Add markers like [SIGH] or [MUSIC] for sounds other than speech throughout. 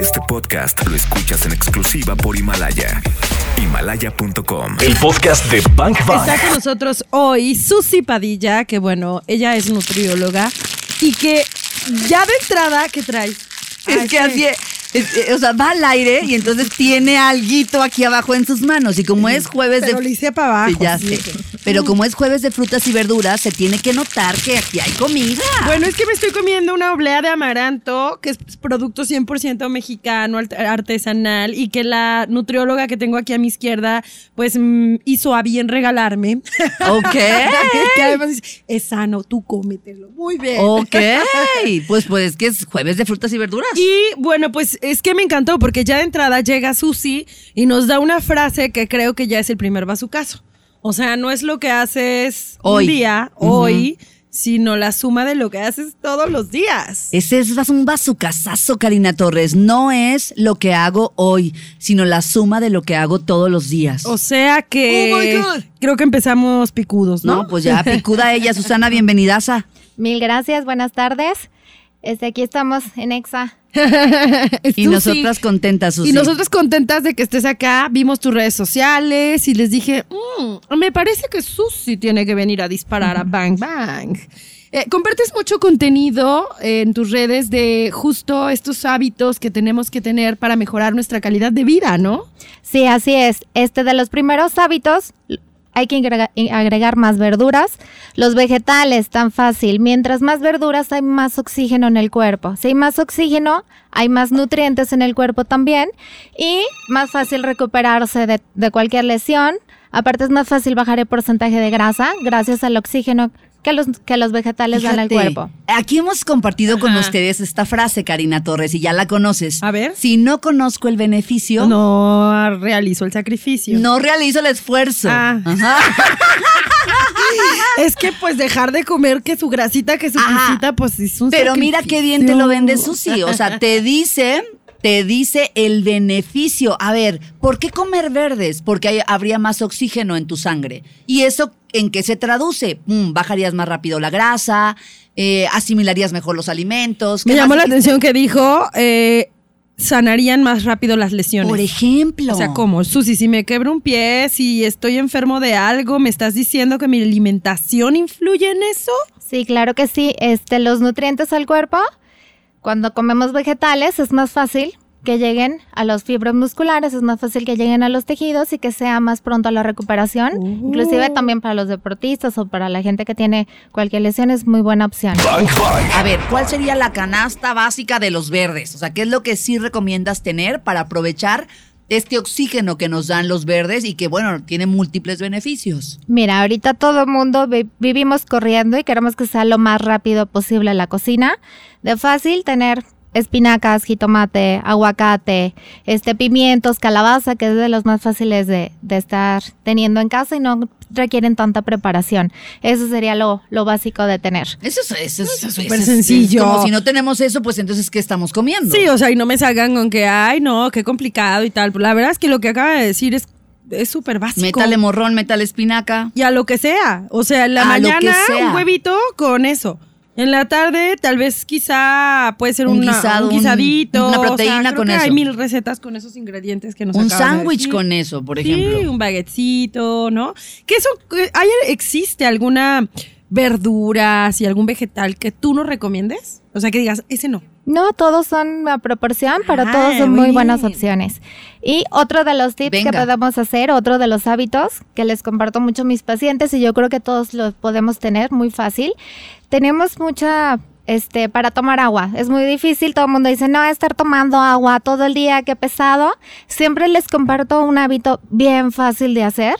Este podcast lo escuchas en exclusiva por Himalaya. Himalaya.com. El podcast de Bank Bank. Está con nosotros hoy Susi Padilla, que bueno, ella es nutrióloga y que ya de entrada, ¿qué traes? Es Ay, que sí. así, es- o sea, va al aire y entonces tiene alguito aquí abajo en sus manos. Y como es jueves Pero de. lo hice para abajo. Sí, ya sé. Pero como es jueves de frutas y verduras, se tiene que notar que aquí hay comida. Bueno, es que me estoy comiendo una oblea de amaranto, que es producto 100% mexicano, art- artesanal, y que la nutrióloga que tengo aquí a mi izquierda, pues mm, hizo a bien regalarme. Ok. [LAUGHS] que además es sano, tú cómetelo. Muy bien. Ok. [LAUGHS] Pues, pues es que es jueves de frutas y verduras. Y bueno, pues es que me encantó porque ya de entrada llega Susi y nos da una frase que creo que ya es el primer bazucazo. O sea, no es lo que haces Hoy. un día, hoy, sino la suma de lo que haces todos los días. Ese es un bazucazazo, Karina Torres. No es lo que hago hoy, sino la suma de lo que hago todos los días. O sea que Oh my God. creo que empezamos picudos, ¿no? no, pues ya picuda ella, [LAUGHS] Susana, bienvenidaza. Mil gracias, buenas tardes. Este, aquí estamos en EXA. [LAUGHS] Y nosotras contentas, Susi. Y nosotras contentas de que estés acá, vimos tus redes sociales y les dije, "Mm, me parece que Susi tiene que venir a disparar a Bang Bang. Eh, compartes mucho contenido en tus redes de justo estos hábitos que tenemos que tener para mejorar nuestra calidad de vida, ¿no? Sí, así es. Este de los primeros hábitos hay que agrega- agregar más verduras. Los vegetales, tan fácil. Mientras más verduras hay más oxígeno en el cuerpo. Si hay más oxígeno, hay más nutrientes en el cuerpo también y más fácil recuperarse de cualquier lesión. Aparte es más fácil bajar el porcentaje de grasa gracias al oxígeno que los, que los vegetales dan al Fíjate, cuerpo. Aquí hemos compartido con ustedes esta frase, Karina Torres, y ya la conoces. A ver. Si no conozco el beneficio, no, No realizo el sacrificio. realizo el esfuerzo. Ah. Ajá. [LAUGHS] Es que pues dejar de comer que su grasita, que su pisita, pues es un Pero mira qué bien te lo vende. Susi. O sea, te dice, te dice el beneficio. A ver, ¿por qué comer verdes? Porque hay- habría más oxígeno en tu sangre. ¿Y eso en qué se traduce? Mm, bajarías más rápido la grasa, eh, asimilarías mejor los alimentos. Me ¿Qué llamó la dijiste? atención que dijo, eh, sanarían más rápido las lesiones. Por ejemplo. O sea, ¿cómo? Susi, si me quebro un pie, si estoy enfermo de algo, ¿me estás diciendo que mi alimentación influye en eso? Sí, claro que sí. Este, los nutrientes al cuerpo, cuando comemos vegetales, es más fácil que lleguen a los fibros musculares, es más fácil que lleguen a los tejidos y que sea más pronto la recuperación. Oh. Inclusive también para los deportistas o para la gente que tiene cualquier lesión es muy buena opción. A ver, ¿cuál sería la canasta básica de los verdes? O sea, ¿qué es lo que sí recomiendas tener para aprovechar este oxígeno que nos dan los verdes y que, bueno, tiene múltiples beneficios? Mira, ahorita todo el mundo vi- vivimos corriendo y queremos que sea lo más rápido posible la cocina. De fácil tener espinacas, jitomate, aguacate, este pimientos, calabaza, que es de los más fáciles de, de estar teniendo en casa y no requieren tanta preparación. Eso sería lo, lo básico de tener. Eso es eso es- eso súper es- sencillo. es como si no tenemos eso, pues entonces, ¿qué estamos comiendo? Sí, o sea, y no me salgan con que, ay, no, qué complicado y tal. La verdad es que lo que acaba de decir es es súper básico. Métale morrón, métale espinaca. Y a lo que sea. O sea, en la A lo que mañana sea. un huevito con eso. En la tarde, tal vez quizá puede ser Un una- guisado, un un- guisadito. una o sea, proteína creo con que eso. Hay mil recetas con esos ingredientes que nos Un de sándwich con eso, por Sí, ejemplo. un baguetcito, ¿no? Que eso, ¿hay, ¿existe alguna verdura, y algún vegetal que tú nos recomiendes? O sea, que digas, ese no. No, todos son a proporción, pero Ah, todos son muy muy buenas opciones. Y otro de los tips Venga. que podemos hacer, otro de los hábitos que les comparto mucho a mis pacientes y yo creo que todos los podemos tener muy fácil. Tenemos mucha este para tomar agua. Es muy difícil, todo el mundo dice, "No, estar tomando agua todo el día, qué pesado." Siempre les comparto un hábito bien fácil de hacer.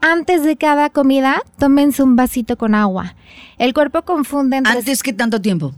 Antes de cada comida, tómense un vasito con agua. El cuerpo confunde entre ¿Antes qué tanto tiempo?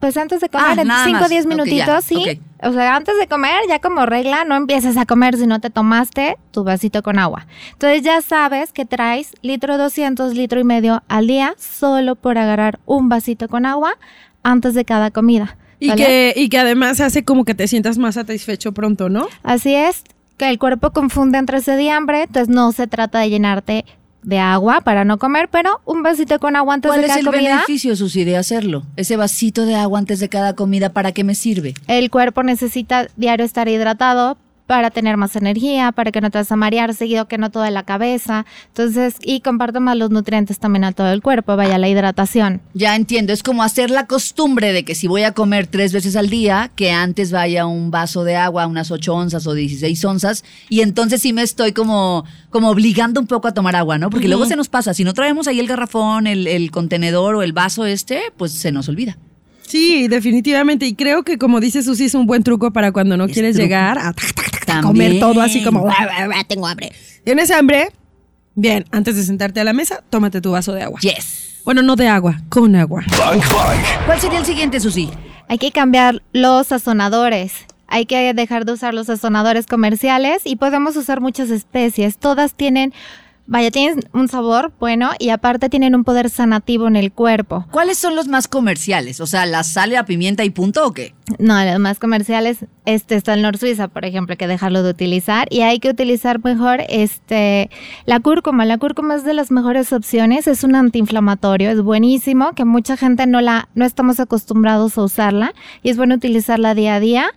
Pues antes de Ah, comer, en nada 5 o más. 10 Ok, minutitos, ya, sí. O sea, antes de comer, ya como regla, no empieces a comer si no te tomaste tu vasito con agua. Entonces ya sabes que traes litro 200, litro y medio al día solo por agarrar un vasito con agua antes de cada comida. Y que, y que además hace como que te sientas más satisfecho pronto, ¿no? Así es, que el cuerpo confunde entre sed y hambre, entonces no se trata de llenarte de agua para no comer, pero un vasito con agua antes ¿Cuál de es cada el comida. beneficio, Susi, de hacerlo? Ese vasito de agua antes de cada comida, ¿para qué me sirve? El cuerpo necesita diario estar hidratado para tener más energía, para que no te vas a marear seguido, que no toda la cabeza. Entonces, y comparte más los nutrientes también a todo el cuerpo, vaya la hidratación. Ya entiendo, es como hacer la costumbre de que si voy a comer tres veces al día, que antes vaya un vaso de agua, unas 8 onzas o 16 onzas, y entonces sí me estoy como, como obligando un poco a tomar agua, ¿no? Porque luego se nos pasa, si no traemos ahí el garrafón, el, el contenedor o el vaso este, pues se nos olvida. Sí, definitivamente. Y creo que como dice Susi, es un buen truco para cuando no Es quieres truco. llegar a, tac, tac, comer todo así como, "Bua, bua, bua, tengo hambre. ¿Tienes hambre? Bien, antes de sentarte a la mesa, tómate tu vaso de agua. Yes. Bueno, no de agua, con agua. ¿Cuál sería el siguiente, Susi? Hay que cambiar los sazonadores. Hay que dejar de usar los sazonadores comerciales y podemos usar muchas especies. Todas tienen, vaya, tienen un sabor bueno y aparte tienen un poder sanativo en el cuerpo. ¿Cuáles son los más comerciales? O sea, ¿la sal, la pimienta y punto o qué? No, los más comerciales, este está el Nor Suiza, por ejemplo, hay que dejarlo de utilizar y hay que utilizar mejor este la cúrcuma. La cúrcuma es de las mejores opciones, es un antiinflamatorio, es buenísimo, que mucha gente no la no estamos acostumbrados a usarla y es bueno utilizarla día a día.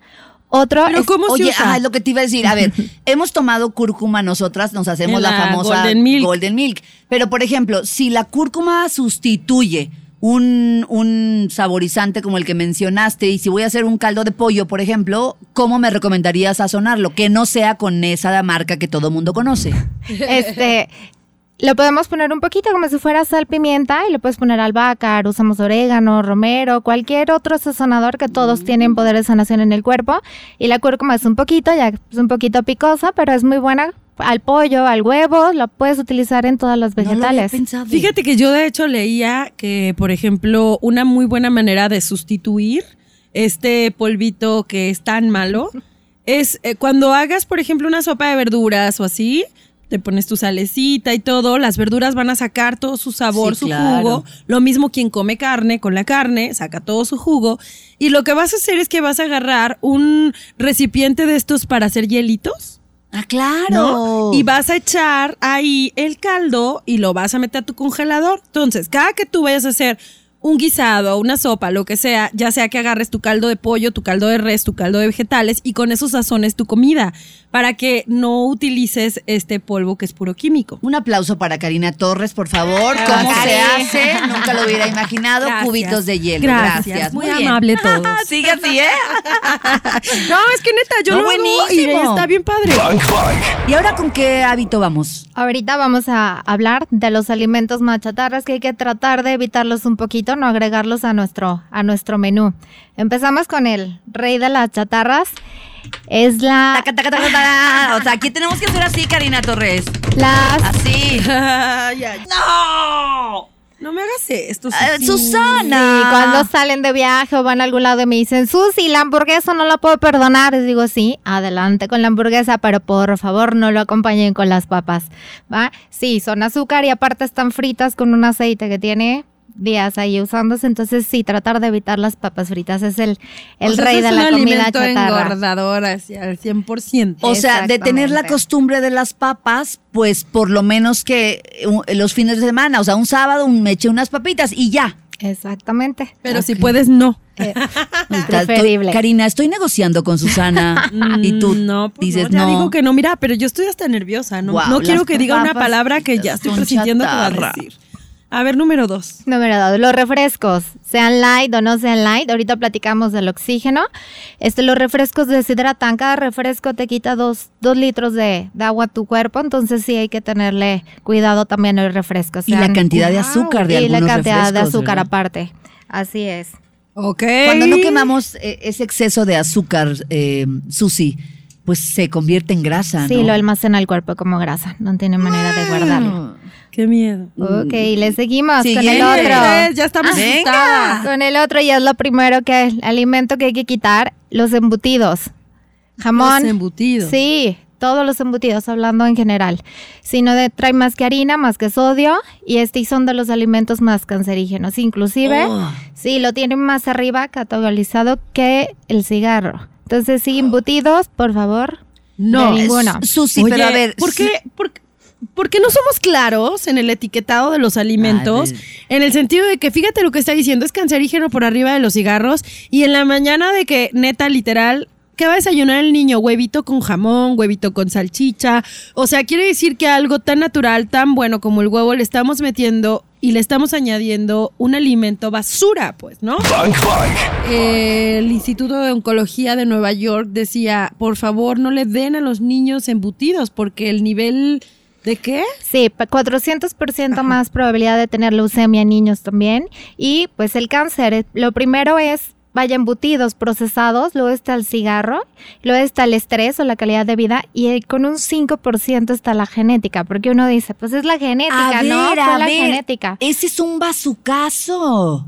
Otro Pero es- ¿cómo se Oye, usa? ajá, es lo que te iba a decir. A ver, [LAUGHS] hemos tomado cúrcuma nosotras, nos hacemos la, la famosa Golden Milk. Golden Milk. Pero, por ejemplo, si la cúrcuma sustituye un, un saborizante como el que mencionaste, y si voy a hacer un caldo de pollo, por ejemplo, ¿cómo me recomendarías sazonarlo? Que no sea con esa marca que todo mundo conoce. [LAUGHS] este lo podemos poner un poquito como si fuera sal pimienta y le puedes poner albahaca, usamos orégano, romero, cualquier otro sazonador que todos tienen poder de sanación en el cuerpo. Y la cúrcuma es un poquito, ya es un poquito picosa, pero es muy buena al pollo, al huevo, la puedes utilizar en todas las No lo había vegetales. Fíjate que yo de hecho leía que, por ejemplo, una muy buena manera de sustituir este polvito que es tan malo [LAUGHS] es eh, cuando hagas, por ejemplo, una sopa de verduras o así, te pones tu salecita y todo, las verduras van a sacar todo su sabor, Sí, su claro. jugo. Lo mismo quien come carne con la carne, saca todo su jugo. Y lo que vas a hacer es que vas a agarrar un recipiente de estos para hacer hielitos. Ah, claro. ¿no? Y vas a echar ahí el caldo y lo vas a meter a tu congelador. Entonces, cada que tú vayas a hacer un guisado, una sopa, lo que sea, ya sea que agarres tu caldo de pollo, tu caldo de res, tu caldo de vegetales y con eso sazones tu comida para que no utilices este polvo que es puro químico. Un aplauso para Karina Torres, por favor. ¿Cómo se hace? Nunca lo hubiera imaginado. Gracias. Cubitos de hielo. Gracias. Gracias. Muy bien. amable [LAUGHS] todos. Sigue así, ¿eh? [LAUGHS] No, es que neta, yo No, lo hago y buenísimo. está bien padre. Bang Bang. ¿Y ahora con qué hábito vamos? Ahorita vamos a hablar de los alimentos más chatarras que hay que tratar de evitarlos un poquito, no agregarlos a nuestro, a nuestro menú. Empezamos con el rey de las chatarras. Es la, Taca, taca, taca, taca. O sea, aquí tenemos que hacer así, Karina Torres. las Así. [LAUGHS] ¡No! No me hagas esto. Susi. Susana. Sí, cuando salen de viaje o van a algún lado y me dicen, Susi, la hamburguesa no la puedo perdonar. Les digo, sí, adelante con la hamburguesa, pero por favor no lo acompañen con las papas. ¿va? Sí, son azúcar y aparte están fritas con un aceite que tiene días ahí usándose. Entonces, sí, tratar de evitar las papas fritas es el, el O sea, rey de es la un comida chatarra. engordador hacia el 100%. O sea, de tener la costumbre de las papas, pues por lo menos que los fines de semana, o sea, un sábado un- me eché unas papitas y ya. Exactamente. Pero si puedes, no. Eh, [LAUGHS] [LAUGHS] preferible. estoy- Karina, estoy negociando con Susana y tú Mm, no, pues dices no, ya no. digo que no. Mira, pero yo estoy hasta nerviosa. No, no quiero que diga una palabra que ya estoy presintiendo que va a decir. A ver, número dos. Número dos, los refrescos, sean light o no sean light. Ahorita platicamos del oxígeno. Este, los refrescos deshidratan. Cada refresco te quita dos, dos litros de, de agua a tu cuerpo. Entonces sí hay que tenerle cuidado también a los refrescos. Y la cantidad de azúcar de y la algunos cantidad de azúcar ¿verdad? aparte. Así es. Ok. Cuando no quemamos eh, ese exceso de azúcar, eh, Susi, pues se convierte en grasa, Sí, ¿no? lo almacena el cuerpo como grasa. No tiene manera de guardarlo. Qué miedo. Ok, le seguimos con el otro. Ya estamos Venga. asustadas. Con el otro ya es lo primero que el alimento que hay que quitar, los embutidos. Jamón. Los embutidos. Sí, todos los embutidos, hablando en general. Si no de- trae más que harina, más que sodio, y este son de los alimentos más cancerígenos. Inclusive, Oh. sí, lo tienen más arriba categorizado que el cigarro. Entonces, sí, embutidos, por favor. No. de ninguno. Susi, Oye, pero a ver. ¿por qué, por, porque no somos claros en el etiquetado de los alimentos, Ah, en el sentido de que fíjate lo que está diciendo, es cancerígeno por arriba de los cigarros y en la mañana de que neta literal ¿Qué va a desayunar el niño? Huevito con jamón, huevito con salchicha. O sea, quiere decir que algo tan natural, tan bueno como el huevo, le estamos metiendo y le estamos añadiendo un alimento basura, pues, ¿no? Bang Bang. el Instituto de Oncología de Nueva York decía, por favor, no le den a los niños embutidos porque el nivel de qué? Sí, pa- 400% más probabilidad de tener leucemia en niños también. Y pues el cáncer, eh, lo primero es, vaya, embutidos procesados, luego está el cigarro, luego está el estrés o la calidad de vida y eh, con un 5% está la genética, porque uno dice, pues es la genética, A ¿no? ver, a la ver, genética. Ese es un bazucazo.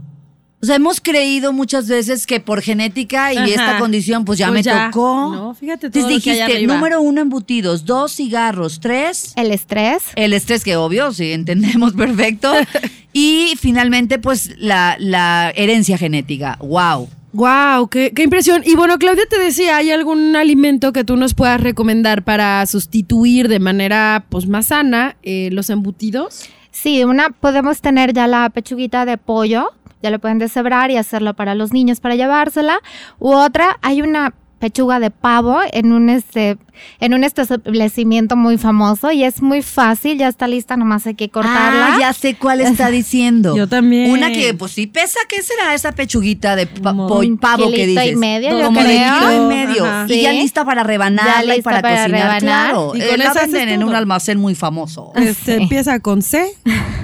O sea, hemos creído muchas veces que por genética y Ajá. esta condición, pues ya Pues me ya. tocó. No, fíjate todo Entonces lo que hay dijiste, arriba. número uno, embutidos. Dos, cigarros. Tres, El estrés. el estrés, que obvio, sí, entendemos [LAUGHS] perfecto. y finalmente, pues, la, la herencia genética. Wow. Wow, qué, impresión. Y bueno, Claudia te decía, ¿hay algún alimento que tú nos puedas recomendar para sustituir de manera pues más sana eh, los embutidos? Sí, una podemos tener ya la pechuguita de pollo, ya lo pueden deshebrar y hacerlo para los niños para llevársela. U otra, hay una pechuga de pavo en un este en un establecimiento muy famoso y es muy fácil, ya está lista, nomás hay que cortarla. Ah, ya sé cuál está [LAUGHS] diciendo. Yo también. Una que, pues sí pesa, ¿qué será esa pechuguita de pa- un pavo que kilito y dices? medio, yo Como de creo. kilo y medio. Ajá. Y ya lista para rebanarla Ya y para, para cocinar, rebanar. claro. Y Eh, con la haces venden en un almacén muy famoso. Este, Sí. Empieza con C. [LAUGHS]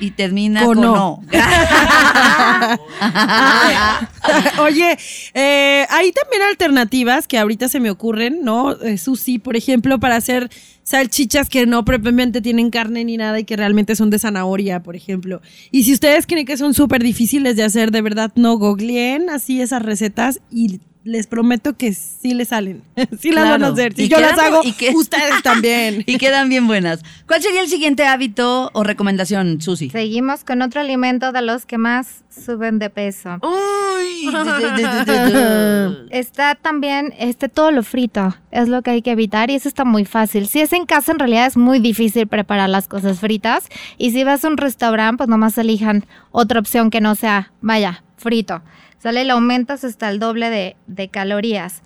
Y termina Con con, no. no. [LAUGHS] Oye, eh, hay también alternativas que ahorita se me ocurren, ¿no? Eh, Susi, por ejemplo, para hacer salchichas que no propiamente tienen carne ni nada y que realmente son de zanahoria, por ejemplo. Y si ustedes creen que son súper difíciles de hacer, de verdad, no googleen así esas recetas y les prometo que sí les salen. [LAUGHS] sí las van a hacer. Si Y yo quedan- las hago, y que- ustedes [LAUGHS] también. y quedan bien buenas. ¿Cuál sería el siguiente hábito o recomendación, Susi? Seguimos con otro alimento de los que más suben de peso. Uy. [LAUGHS] Está también este todo lo frito, es lo que hay que evitar y eso está muy fácil. Si es en casa en realidad es muy difícil preparar las cosas fritas y si vas a un restaurante pues nomás elijan otra opción que no sea, vaya, frito. Sale, le aumentas hasta el doble de, de calorías.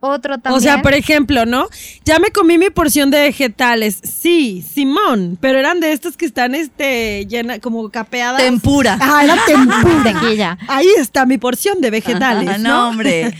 Otro también. O sea, por ejemplo, ¿no? Ya me comí mi porción de vegetales. Sí, Simón, pero eran de estos que están este llena como capeadas. Tempura. Ah, era [LAUGHS] tempura. Ahí está mi porción de vegetales, ¿no? no, hombre.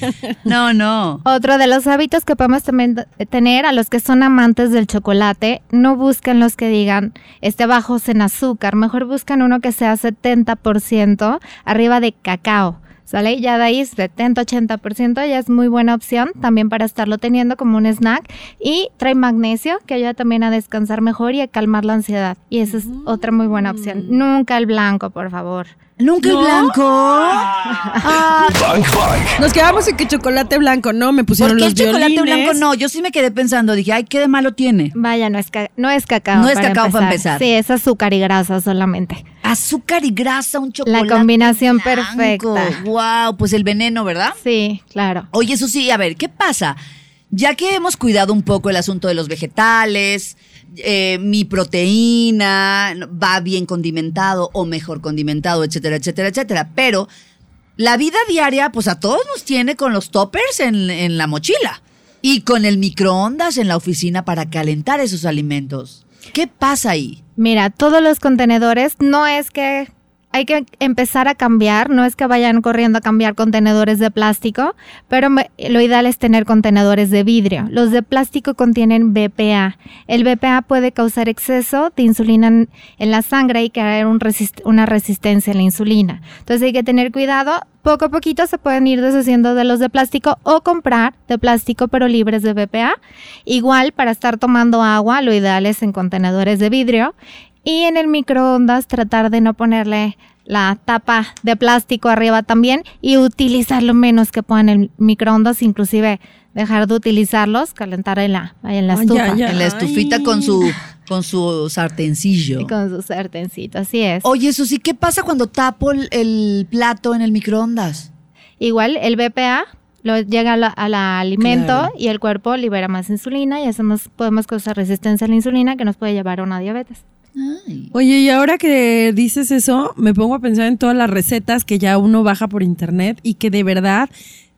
No, no. Otro de los hábitos que podemos también tener a los que son amantes del chocolate, no busquen los que digan este bajos en azúcar, mejor buscan uno que sea 70% arriba de cacao. ¿Sale? Ya de ahí 70-80% ya es muy buena opción también para estarlo teniendo como un snack. Y trae magnesio que ayuda también a descansar mejor y a calmar la ansiedad. Y esa es otra muy buena opción. Nunca el blanco, por favor. ¿Nunca el blanco? Bang Bang. Nos quedamos en que chocolate blanco, ¿no? Me pusieron ¿Por qué los el chocolate violines. blanco no? Yo sí me quedé pensando, dije, ay, ¿qué de malo tiene? Vaya, no es, ca- no es cacao. No es cacao para empezar. Sí, es azúcar y grasa solamente. Azúcar y grasa, un chocolate. combinación blanco. perfecta. Wow, pues el veneno, ¿verdad? Sí, claro. Oye, eso sí, a ver, ¿qué pasa? Ya que hemos cuidado un poco el asunto de los vegetales, eh, mi proteína va bien condimentado o mejor condimentado, etcétera, etcétera, etcétera. Pero la vida diaria, pues a todos nos tiene con los toppers en, en la mochila y con el microondas en la oficina para calentar esos alimentos. ¿Qué pasa ahí? Mira, todos los contenedores no es que hay que empezar a cambiar, no es que vayan corriendo a cambiar contenedores de plástico, pero lo ideal es tener contenedores de vidrio. Los de plástico contienen BPA. El BPA puede causar exceso de insulina en, en la sangre y crear una resistencia a la insulina. Entonces hay que tener cuidado. Poco a poquito se pueden ir deshaciendo de los de plástico o comprar de plástico pero libres de BPA. Igual para estar tomando agua, lo ideal es en contenedores de vidrio. Y en el microondas tratar de no ponerle la tapa de plástico arriba también y utilizar lo menos que puedan en el microondas, inclusive dejar de utilizarlos, calentar en la, en la Ay, estufa ya, ya. En la estufita con su, con su sartencillo. y con su sartencito, así es. Oye, Susi, ¿qué pasa cuando tapo el, el plato en el microondas? Igual el BPA lo llega al a la alimento Claro. y el cuerpo libera más insulina y hacemos, podemos causar resistencia a la insulina que nos puede llevar a una diabetes. Ay. Oye, y ahora que dices eso, me pongo a pensar en todas las recetas que ya uno baja por internet y que de verdad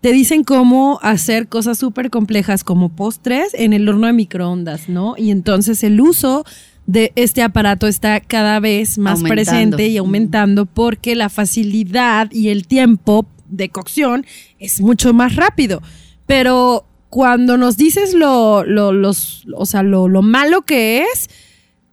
te dicen cómo hacer cosas súper complejas como postres en el horno de microondas, ¿no? Y entonces el uso de este aparato está cada vez más Aumentando. presente y aumentando porque la facilidad y el tiempo de cocción es mucho más rápido. Pero cuando nos dices lo, lo, los, o sea, lo, lo malo que es,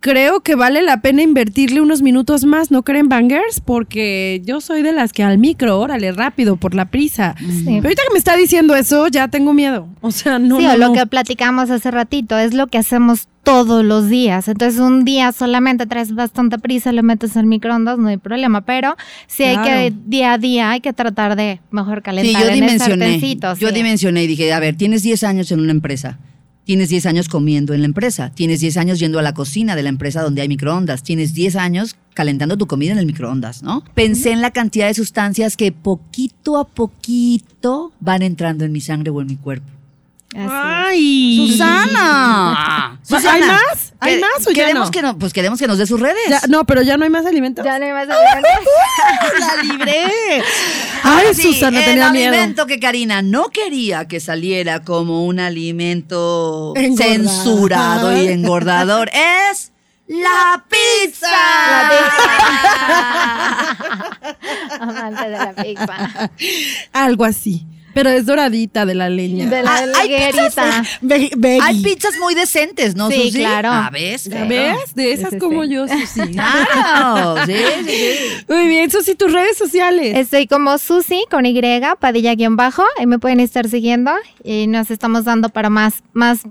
creo que vale la pena invertirle unos minutos más, ¿no creen bangers? Porque yo soy de las que al micro, órale, rápido, por la prisa. Sí. Pero ahorita que me está diciendo eso, ya tengo miedo. O sea, no. sí, no, o lo no. que platicamos hace ratito, es lo que hacemos todos los días. Entonces, un día solamente traes bastante prisa, le metes en microondas, no hay problema. Pero sí hay que, día a día, hay que tratar de mejor Sí, calentar yo en el dimensioné. Yo sí. dimensioné y dije, a ver, tienes 10 años en una empresa. Tienes 10 años comiendo en la empresa. Tienes 10 años yendo a la cocina de la empresa donde hay microondas. Tienes 10 años calentando tu comida en el microondas, ¿no? Pensé en la cantidad de sustancias que poquito a poquito van entrando en mi sangre o en mi cuerpo. Así es. ¡Ay! ¡Susana! [LAUGHS] ¿Hay más? ¿Hay que- más o ya queremos no? Que no? Pues queremos que nos dé sus redes. Ya- no, pero ya no hay más alimentos. Ya no hay más [LAUGHS] alimentos. [LAUGHS] la libré. Ay, Sí, Susana, el tenía miedo. alimento que Karina no quería que saliera como un alimento Engordado. censurado y engordador es la pizza. [LAUGHS] Amante de la pizza. Algo así. Pero es doradita de la leña. De la Ah, hay veggie. Hay pizzas muy decentes, ¿no, Sí, Susi? claro. ¿A ves? ¿Ya ¿Ves? De esas Sí, sí, como sí. yo, Susi. [LAUGHS] Claro, sí, sí, sí. Muy bien, Susi, tus redes sociales. Estoy como Susi con Y, padilla-bajo. Ahí me pueden estar siguiendo y nos estamos dando para más, más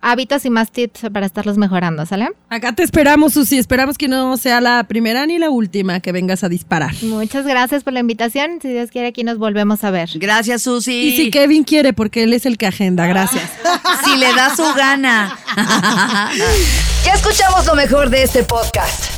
hábitos y más tips para estarlos mejorando, ¿sale? Acá te esperamos, Susi. Esperamos que no sea la primera ni la última que vengas a disparar. Muchas gracias por la invitación. Si Dios quiere, aquí nos volvemos a ver. Gracias, Susi. Y si Kevin quiere, porque él es el que agenda. Gracias. [LAUGHS] Si le da su gana. [LAUGHS] ya escuchamos lo mejor de este podcast.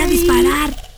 a disparar.